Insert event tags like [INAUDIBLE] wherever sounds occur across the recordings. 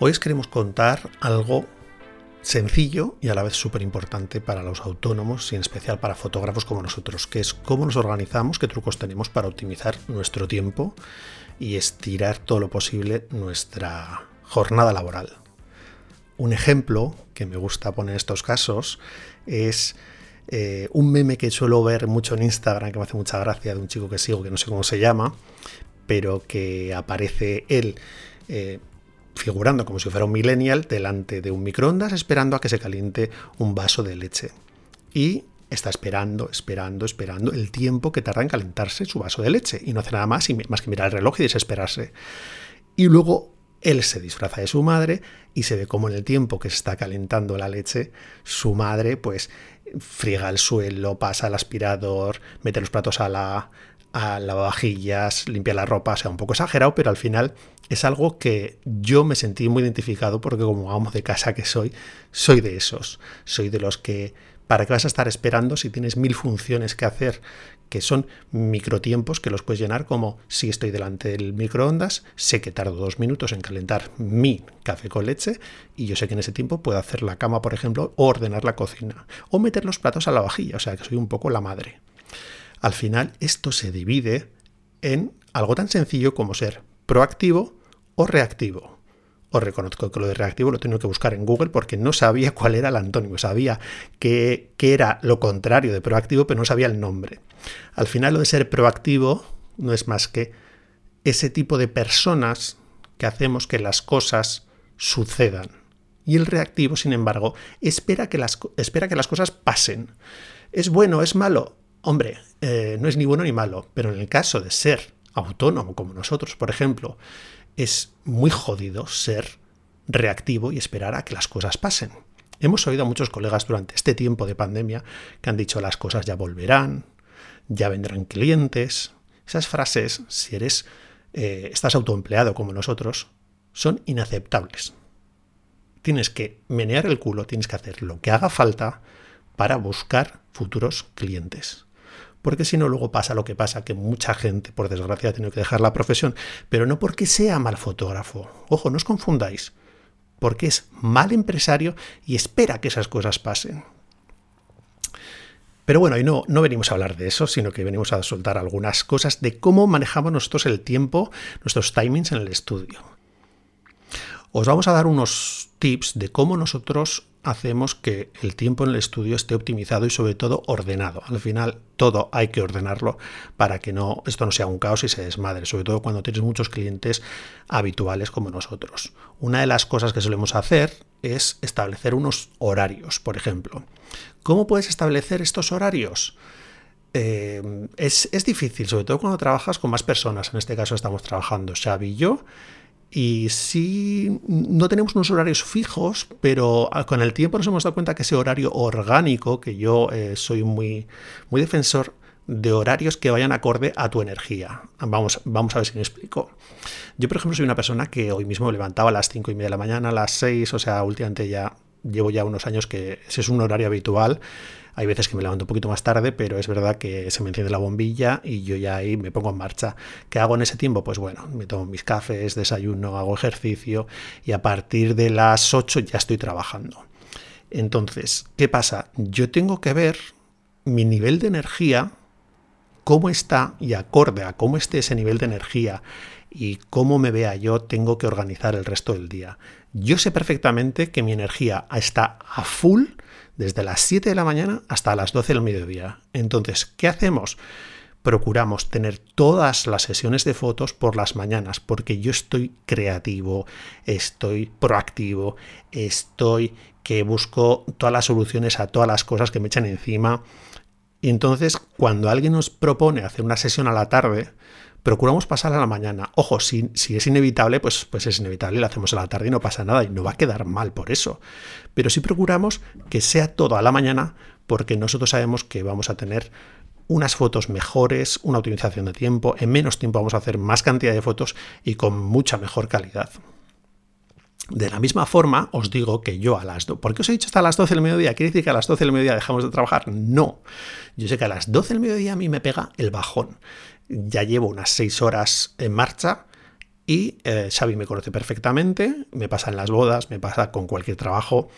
Hoy os queremos contar algo sencillo y a la vez súper importante para los autónomos y en especial para fotógrafos como nosotros, que es cómo nos organizamos, qué trucos tenemos para optimizar nuestro tiempo y estirar todo lo posible nuestra jornada laboral. Un ejemplo que me gusta poner en estos casos es eh, un meme que suelo ver mucho en Instagram, que me hace mucha gracia, de un chico que sigo, que no sé cómo se llama, pero que aparece él eh, figurando como si fuera un millennial delante de un microondas esperando a que se caliente un vaso de leche. Y está esperando, esperando, esperando el tiempo que tarda en calentarse su vaso de leche y no hace nada más, más que mirar el reloj y desesperarse. Y luego él se disfraza de su madre y se ve como en el tiempo que se está calentando la leche, su madre pues friega el suelo, pasa el aspirador, mete los platos a la, a lavavajillas, limpia la ropa, o sea, un poco exagerado, pero al final es algo que yo me sentí muy identificado porque como amo de casa que soy, soy de esos, soy de los que, ¿para qué vas a estar esperando si tienes mil funciones que hacer? que son microtiempos que los puedes llenar como si estoy delante del microondas, sé que tardo dos minutos en calentar mi café con leche y yo sé que en ese tiempo puedo hacer la cama, por ejemplo, o ordenar la cocina, o meter los platos a la vajilla, o sea que soy un poco la madre. Al final esto se divide en algo tan sencillo como ser proactivo o reactivo. Os reconozco que lo de reactivo lo tengo que buscar en Google porque no sabía [LAUGHS] cuál era el antónimo, sabía que, era lo contrario de proactivo, pero no sabía el nombre. Al final lo de ser proactivo no es más que ese tipo de personas que hacemos que las cosas sucedan. Y el reactivo, sin embargo, espera que las, espera que las cosas pasen. ¿Es bueno? ¿Es malo? Hombre, eh, no es ni bueno ni malo, pero en el caso de ser autónomo como nosotros, por ejemplo, es muy jodido ser reactivo y esperar a que las cosas pasen. Hemos oído a muchos colegas durante este tiempo de pandemia que han dicho las cosas ya volverán, ya vendrán clientes. Esas frases, si eres eh, estás autoempleado como nosotros, son inaceptables. Tienes que menear el culo, tienes que hacer lo que haga falta para buscar futuros clientes porque si no luego pasa lo que pasa, que mucha gente, por desgracia, ha tenido que dejar la profesión, pero no porque sea mal fotógrafo. Ojo, no os confundáis, porque es mal empresario y espera que esas cosas pasen. Pero bueno, y no, no venimos a hablar de eso, sino que venimos a soltar algunas cosas de cómo manejamos nosotros el tiempo, nuestros timings en el estudio. Os vamos a dar unos tips de cómo nosotros hacemos que el tiempo en el estudio esté optimizado y sobre todo ordenado. Al final todo hay que ordenarlo para que no esto no sea un caos y se desmadre, sobre todo cuando tienes muchos clientes habituales como nosotros. Una de las cosas que solemos hacer es establecer unos horarios, por ejemplo. ¿Cómo puedes establecer estos horarios? Eh, es, es, difícil, sobre todo cuando trabajas con más personas. En este caso estamos trabajando Xavi y yo. Y sí, no tenemos unos horarios fijos, pero ah, con el tiempo nos hemos dado cuenta que ese horario orgánico, que yo eh, soy muy, muy defensor de horarios que vayan acorde a tu energía. Vamos, vamos a ver si me explico. Yo, por ejemplo, soy una persona que hoy mismo me levantaba a las 5 y media de la mañana, a las 6, o sea, últimamente ya llevo ya unos años que ese es un horario habitual hay veces que me levanto un poquito más tarde, pero es verdad que se me enciende la bombilla y yo ya ahí me pongo en marcha. ¿Qué hago en ese tiempo? Pues bueno, me tomo mis cafés, desayuno, hago ejercicio y a partir de las 8 ya estoy trabajando. Entonces, ¿qué pasa? Yo tengo que ver mi nivel de energía, cómo está y acorde a cómo esté ese nivel de energía y cómo me vea yo, tengo que organizar el resto del día. Yo sé perfectamente que mi energía está a full desde las 7 de la mañana hasta las 12 del mediodía. Entonces, ¿qué hacemos? Procuramos tener todas las sesiones de fotos por las mañanas, porque yo estoy creativo, estoy proactivo, estoy que busco todas las soluciones a todas las cosas que me echan encima. Y entonces, cuando alguien nos propone hacer una sesión a la tarde, procuramos pasar a la mañana. Ojo, si, es inevitable, pues, pues es inevitable, lo hacemos a la tarde y no pasa nada y no va a quedar mal por eso. Pero sí procuramos que sea todo a la mañana porque nosotros sabemos que vamos a tener unas fotos mejores, una optimización de tiempo, en menos tiempo vamos a hacer más cantidad de fotos y con mucha mejor calidad. De la misma forma, os digo que yo a las 2, ¿por qué os he dicho hasta las 12 del mediodía? ¿Quiere decir que a las 12 del mediodía dejamos de trabajar? No. Yo sé que a las 12 del mediodía a mí me pega el bajón ya llevo unas seis horas en marcha Y eh, Xavi me conoce perfectamente, me pasa en las bodas, me pasa con cualquier trabajo,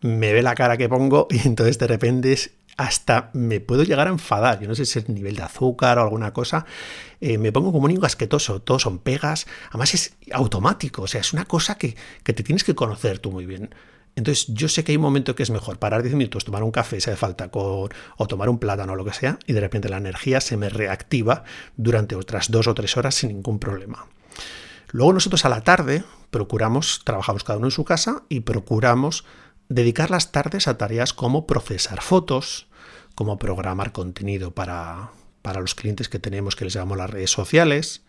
me ve la cara que pongo [LAUGHS] y entonces de repente hasta me puedo llegar a enfadar. Yo no sé si es nivel de azúcar o alguna cosa. Eh, me pongo como un niño asquetoso. Todos son pegas. Además es automático. O sea, es una cosa que, que te tienes que conocer tú muy bien. Entonces yo sé que hay un momento que es mejor parar 10 minutos, tomar un café si hace falta, o tomar un plátano o lo que sea, y de repente la energía se me reactiva durante otras dos o tres horas sin ningún problema. Luego nosotros a la tarde procuramos, trabajamos cada uno en su casa y procuramos dedicar las tardes a tareas como procesar fotos, como programar contenido para, para los clientes que tenemos que les llamamos las redes sociales,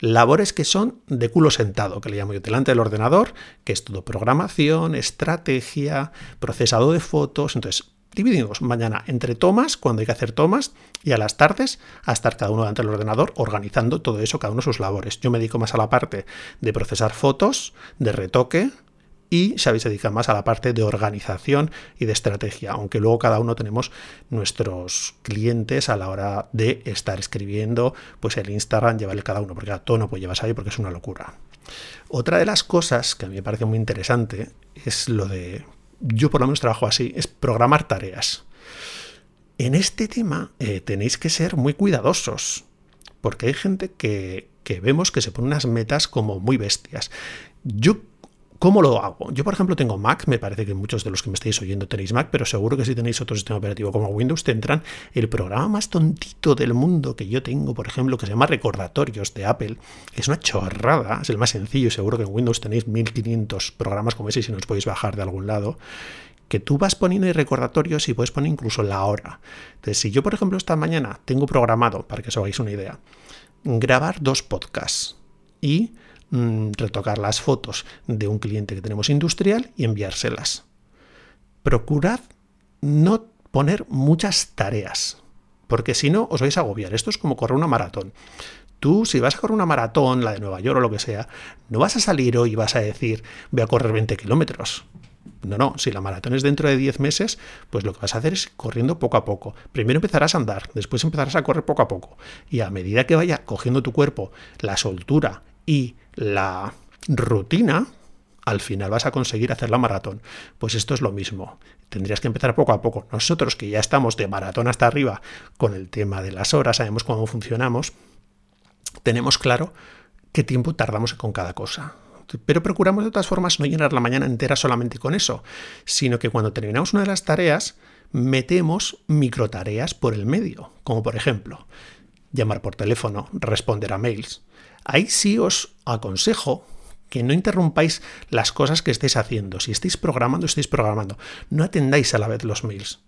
labores que son de culo sentado, que le llamo yo delante del ordenador, que es todo programación, estrategia, procesado de fotos. Entonces, dividimos mañana entre tomas, cuando hay que hacer tomas, y a las tardes a estar cada uno delante del ordenador organizando todo eso, cada uno sus labores. Yo me dedico más a la parte de procesar fotos, de retoque, y Xavi se más a la parte de organización y de estrategia, aunque luego cada uno tenemos nuestros clientes a la hora de estar escribiendo, pues el Instagram llevarle cada uno, porque a todo no puede llevar Xavi porque es una locura. Otra de las cosas que a mí me parece muy interesante es lo de, yo por lo menos trabajo así, es programar tareas. En este tema eh, tenéis que ser muy cuidadosos, porque hay gente que, que vemos que se pone unas metas como muy bestias. Yo ¿Cómo lo hago? Yo, por ejemplo, tengo Mac, me parece que muchos de los que me estáis oyendo tenéis Mac, pero seguro que si tenéis otro sistema operativo como Windows tendrán el programa más tontito del mundo que yo tengo, por ejemplo, que se llama Recordatorios de Apple. Es una chorrada, es el más sencillo, seguro que en Windows tenéis 1500 programas como ese si no os podéis bajar de algún lado que tú vas poniendo recordatorios y puedes poner incluso la hora. Entonces, si yo, por ejemplo, esta mañana tengo programado, para que os hagáis una idea, grabar dos podcasts y Mm, retocar las fotos de un cliente que tenemos industrial y enviárselas. Procurad no poner muchas tareas, porque si no os vais a agobiar. Esto es como correr una maratón. Tú, si vas a correr una maratón, la de Nueva York o lo que sea, no vas a salir hoy y vas a decir, voy a correr 20 kilómetros. No, no, si la maratón es dentro de 10 meses, pues lo que vas a hacer es corriendo poco a poco. Primero empezarás a andar, después empezarás a correr poco a poco. Y a medida que vaya cogiendo tu cuerpo la soltura y la rutina, al final vas a conseguir hacer la maratón. Pues esto es lo mismo. Tendrías que empezar poco a poco. Nosotros que ya estamos de maratón hasta arriba con el tema de las horas, sabemos cómo funcionamos, tenemos claro qué tiempo tardamos con cada cosa. Pero procuramos de todas formas no llenar la mañana entera solamente con eso, sino que cuando terminamos una de las tareas, metemos microtareas por el medio, como por ejemplo, llamar por teléfono, responder a mails, Ahí sí os aconsejo que no interrumpáis las cosas que estéis haciendo. Si estáis programando, estáis programando. No atendáis a la vez los mails.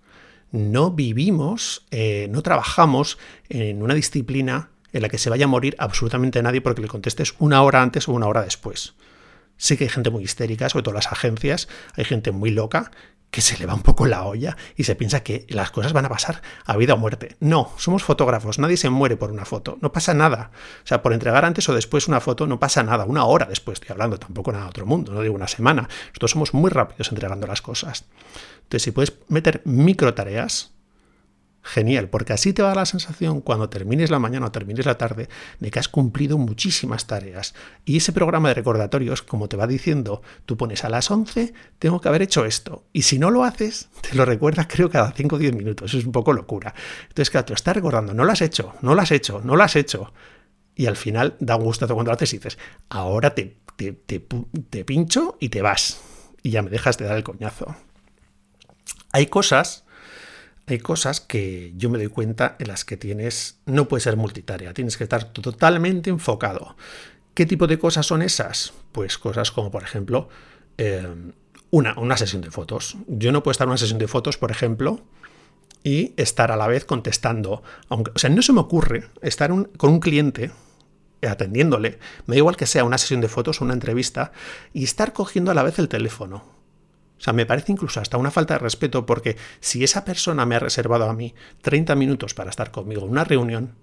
No vivimos, eh, no trabajamos en una disciplina en la que se vaya a morir absolutamente nadie porque le contestes una hora antes o una hora después. Sé que hay gente muy histérica, sobre todo las agencias, hay gente muy loca que se le va un poco la olla y se piensa que las cosas van a pasar a vida o muerte. No, somos fotógrafos, nadie se muere por una foto, no pasa nada. O sea, por entregar antes o después una foto no pasa nada, una hora después estoy hablando, tampoco nada de otro mundo, no digo una semana. Nosotros somos muy rápidos entregando las cosas. Entonces, si puedes meter micro tareas, Genial, porque así te va la sensación cuando termines la mañana o termines la tarde de que has cumplido muchísimas tareas. Y ese programa de recordatorios, como te va diciendo, tú pones a las 11, tengo que haber hecho esto. Y si no lo haces, [LAUGHS] te lo recuerdas creo cada 5 o 10 minutos. Es un poco locura. Entonces, claro, te lo estás recordando, no lo has hecho, no lo has hecho, no lo has hecho. Y al final da un gustazo cuando lo haces y dices, ahora te, te, te pincho y te vas. Y ya me dejas de dar el coñazo. Hay cosas hay cosas que yo me doy cuenta en las que tienes, no puede ser multitarea, tienes que estar totalmente enfocado. ¿Qué tipo de cosas son esas? Pues cosas como, por ejemplo, eh, una, una sesión de fotos. Yo no puedo estar en una sesión de fotos, por ejemplo, y estar a la vez contestando. Aunque, o sea, no se me ocurre estar con un cliente atendiéndole, me da igual que sea una sesión de fotos o una entrevista, y estar cogiendo a la vez el teléfono. O sea, me parece incluso hasta una falta de respeto porque si esa persona me ha reservado a mí 30 minutos para estar conmigo en una reunión,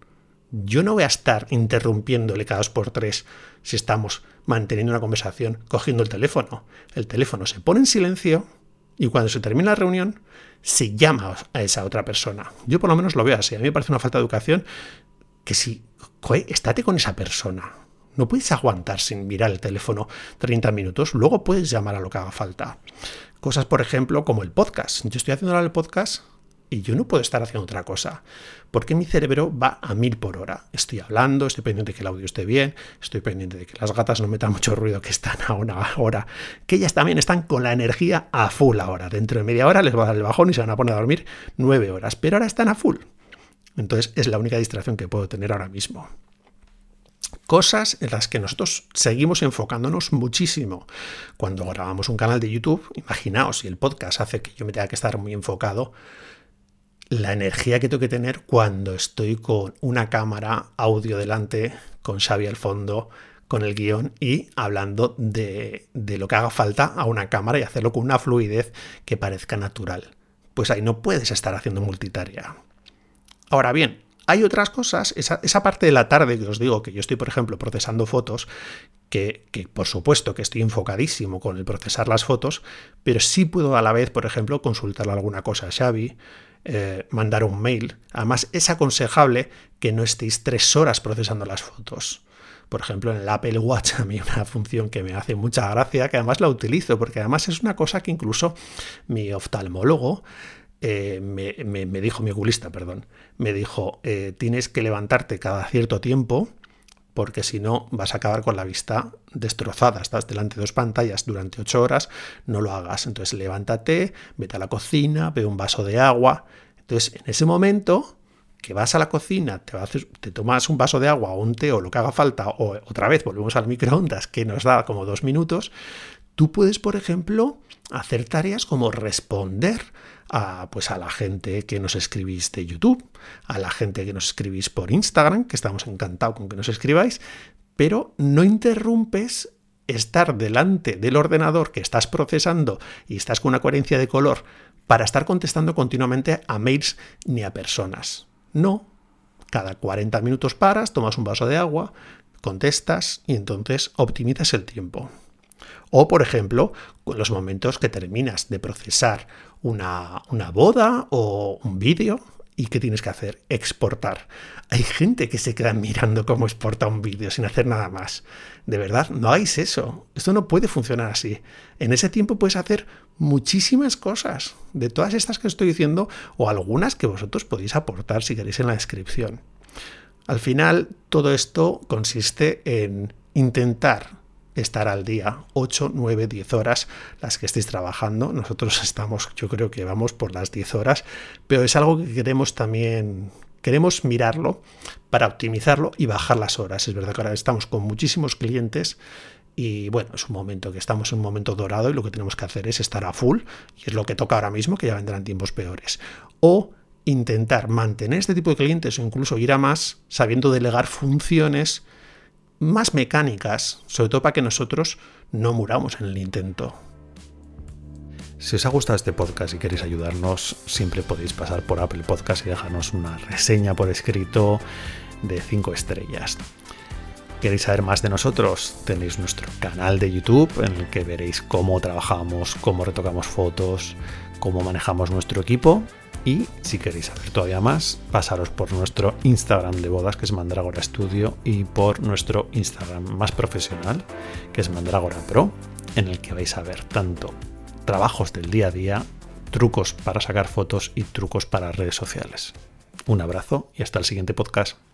yo no voy a estar interrumpiéndole cada dos por tres si estamos manteniendo una conversación cogiendo el teléfono. El teléfono se pone en silencio y cuando se termina la reunión se llama a esa otra persona. Yo por lo menos lo veo así. A mí me parece una falta de educación que si, estate con esa persona. No puedes aguantar sin mirar el teléfono 30 minutos, luego puedes llamar a lo que haga falta. Cosas, por ejemplo, como el podcast. Yo estoy haciendo ahora el podcast y yo no puedo estar haciendo otra cosa, porque mi cerebro va a mil por hora. Estoy hablando, estoy pendiente de que el audio esté bien, estoy pendiente de que las gatas no metan mucho ruido, que están a una hora, que ellas también están con la energía a full ahora. Dentro de media hora les va a dar el bajón y se van a poner a dormir nueve horas, pero ahora están a full. Entonces es la única distracción que puedo tener ahora mismo. Cosas en las que nosotros seguimos enfocándonos muchísimo. Cuando grabamos un canal de YouTube, imaginaos si el podcast hace que yo me tenga que estar muy enfocado, la energía que tengo que tener cuando estoy con una cámara audio delante, con Xavi al fondo, con el guion y hablando de, de, lo que haga falta a una cámara y hacerlo con una fluidez que parezca natural. Pues ahí no puedes estar haciendo multitarea. Ahora bien, hay otras cosas, esa, esa, parte de la tarde que os digo, que yo estoy, por ejemplo, procesando fotos, que, que, por supuesto que estoy enfocadísimo con el procesar las fotos, pero sí puedo a la vez, por ejemplo, consultar alguna cosa a Xavi, eh, mandar un mail. Además, es aconsejable que no estéis tres horas procesando las fotos. Por ejemplo, en el Apple Watch a mí [LAUGHS] una función que me hace mucha gracia, que además la utilizo, porque además es una cosa que incluso mi oftalmólogo eh, me, me, dijo, mi oculista, perdón, me dijo, eh, tienes que levantarte cada cierto tiempo porque si no vas a acabar con la vista destrozada. Estás delante de dos pantallas durante ocho horas, no lo hagas. Entonces levántate, vete a la cocina, ve un vaso de agua. Entonces en ese momento que vas a la cocina, te, te tomas un vaso de agua o un té o lo que haga falta, o otra vez volvemos al microondas que nos da como dos minutos, tú puedes, por ejemplo, hacer tareas como responder a, pues a la gente que nos escribís de YouTube, a la gente que nos escribís por Instagram, que estamos encantados con que nos escribáis, pero no interrumpes estar delante del ordenador que estás procesando y estás con una coherencia de color para estar contestando continuamente a mails ni a personas. No, cada 40 minutos paras, tomas un vaso de agua, contestas y entonces optimizas el tiempo. O, por ejemplo, los momentos que terminas de procesar una, una boda o un vídeo, ¿Y qué tienes que hacer? Exportar. Hay gente que se queda mirando cómo exporta un vídeo sin hacer nada más. De verdad, no hagáis eso. Esto no puede funcionar así. En ese tiempo puedes hacer muchísimas cosas. De todas estas que estoy diciendo, o algunas que vosotros podéis aportar si queréis en la descripción. Al final, todo esto consiste en intentar estar al día 8, 9, 10 horas las que estéis trabajando. Nosotros estamos, yo creo que vamos por las 10 horas, pero es algo que queremos también, queremos mirarlo para optimizarlo y bajar las horas. Es verdad que ahora estamos con muchísimos clientes y bueno, es un momento que estamos en un momento dorado y lo que tenemos que hacer es estar a full y es lo que toca ahora mismo, que ya vendrán tiempos peores. O intentar mantener este tipo de clientes o incluso ir a más sabiendo delegar funciones más mecánicas, sobre todo para que nosotros no muramos en el intento. Si os ha gustado este podcast y queréis ayudarnos, siempre podéis pasar por Apple Podcast y dejarnos una reseña por escrito de 5 estrellas. ¿Queréis saber más de nosotros? Tenéis nuestro canal de YouTube en el que veréis cómo trabajamos, cómo retocamos fotos, cómo manejamos nuestro equipo y si queréis saber todavía más, pasaros por nuestro Instagram de bodas, que es Mandragora Studio, y por nuestro Instagram más profesional, que es Mandragora Pro, en el que vais a ver tanto trabajos del día a día, trucos para sacar fotos y trucos para redes sociales. Un abrazo y hasta el siguiente podcast.